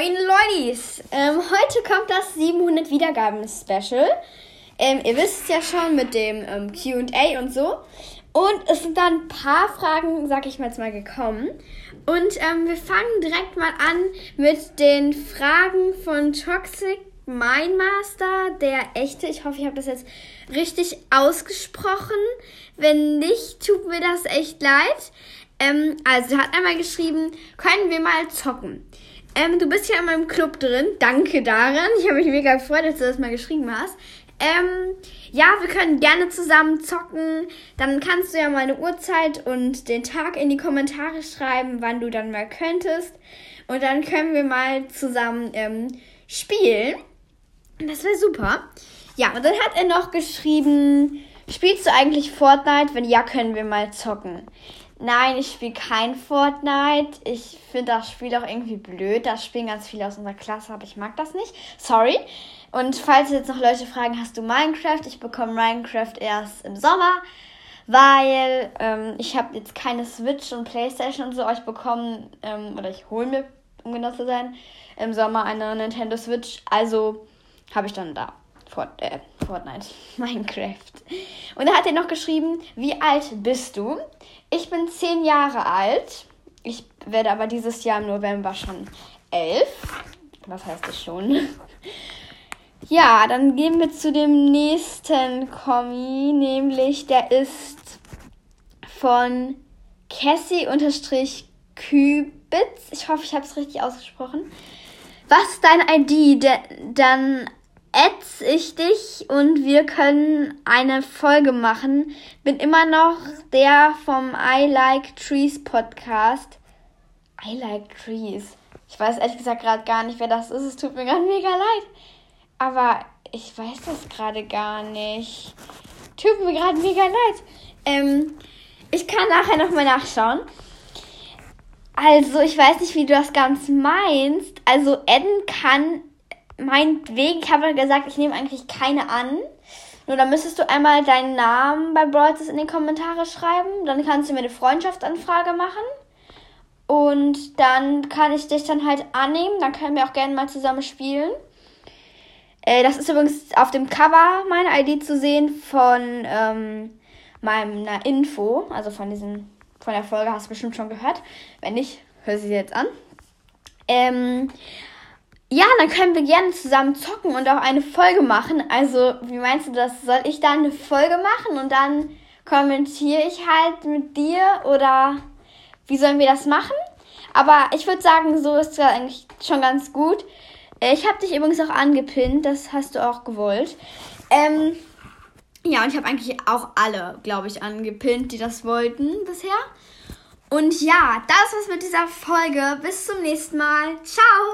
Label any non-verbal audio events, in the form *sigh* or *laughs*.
Moin Lollis! Ähm, heute kommt das 700 Wiedergaben Special. Ähm, ihr wisst es ja schon mit dem ähm, QA und so. Und es sind dann ein paar Fragen, sag ich mal jetzt mal, gekommen. Und ähm, wir fangen direkt mal an mit den Fragen von Toxic Mindmaster, der echte. Ich hoffe, ich habe das jetzt richtig ausgesprochen. Wenn nicht, tut mir das echt leid. Ähm, also, er hat einmal geschrieben, können wir mal zocken? Ähm, du bist ja in meinem Club drin. Danke daran. Ich habe mich mega gefreut, dass du das mal geschrieben hast. Ähm, ja, wir können gerne zusammen zocken. Dann kannst du ja mal eine Uhrzeit und den Tag in die Kommentare schreiben, wann du dann mal könntest. Und dann können wir mal zusammen ähm, spielen. Das wäre super. Ja, und dann hat er noch geschrieben, spielst du eigentlich Fortnite? Wenn ja, können wir mal zocken. Nein, ich spiele kein Fortnite. Ich finde das Spiel auch irgendwie blöd. Das spielen ganz viele aus unserer Klasse, aber ich mag das nicht. Sorry. Und falls jetzt noch Leute fragen, hast du Minecraft? Ich bekomme Minecraft erst im Sommer, weil ähm, ich habe jetzt keine Switch und Playstation und so. Ich bekomme, ähm, oder ich hole mir, um genau zu sein, im Sommer eine Nintendo Switch. Also habe ich dann da. Fort, äh, Fortnite, *laughs* Minecraft. Und da hat er noch geschrieben, wie alt bist du? Ich bin zehn Jahre alt. Ich werde aber dieses Jahr im November schon elf. Was heißt das schon? *laughs* Ja, dann gehen wir zu dem nächsten Kommi, nämlich der ist von Cassie-Kübitz. Ich hoffe, ich habe es richtig ausgesprochen. Was ist dein ID? De dann ätz ich dich und wir können eine Folge machen. Bin immer noch der vom I Like Trees Podcast. I Like Trees. Ich weiß ehrlich gesagt gerade gar nicht, wer das ist. Es tut mir gerade mega leid. Aber ich weiß das gerade gar nicht. Tut mir gerade mega leid. Ähm, ich kann nachher nochmal nachschauen. Also, ich weiß nicht, wie du das ganz meinst. Also, Eden kann meinetwegen, ich habe gesagt, ich nehme eigentlich keine an. Nur dann müsstest du einmal deinen Namen bei Brawlers in die Kommentare schreiben. Dann kannst du mir eine Freundschaftsanfrage machen. Und dann kann ich dich dann halt annehmen. Dann können wir auch gerne mal zusammen spielen. Äh, das ist übrigens auf dem Cover meine ID zu sehen von ähm, meiner Info. Also von diesem, von der Folge hast du bestimmt schon gehört. Wenn nicht, hör sie jetzt an. Ähm, ja, dann können wir gerne zusammen zocken und auch eine Folge machen. Also, wie meinst du das? Soll ich da eine Folge machen und dann kommentiere ich halt mit dir oder wie sollen wir das machen? Aber ich würde sagen, so ist es eigentlich schon ganz gut. Äh, ich habe dich übrigens auch angepinnt, das hast du auch gewollt. Ähm, ja, und ich habe eigentlich auch alle, glaube ich, angepinnt, die das wollten bisher. Und ja, das war's mit dieser Folge. Bis zum nächsten Mal. Ciao!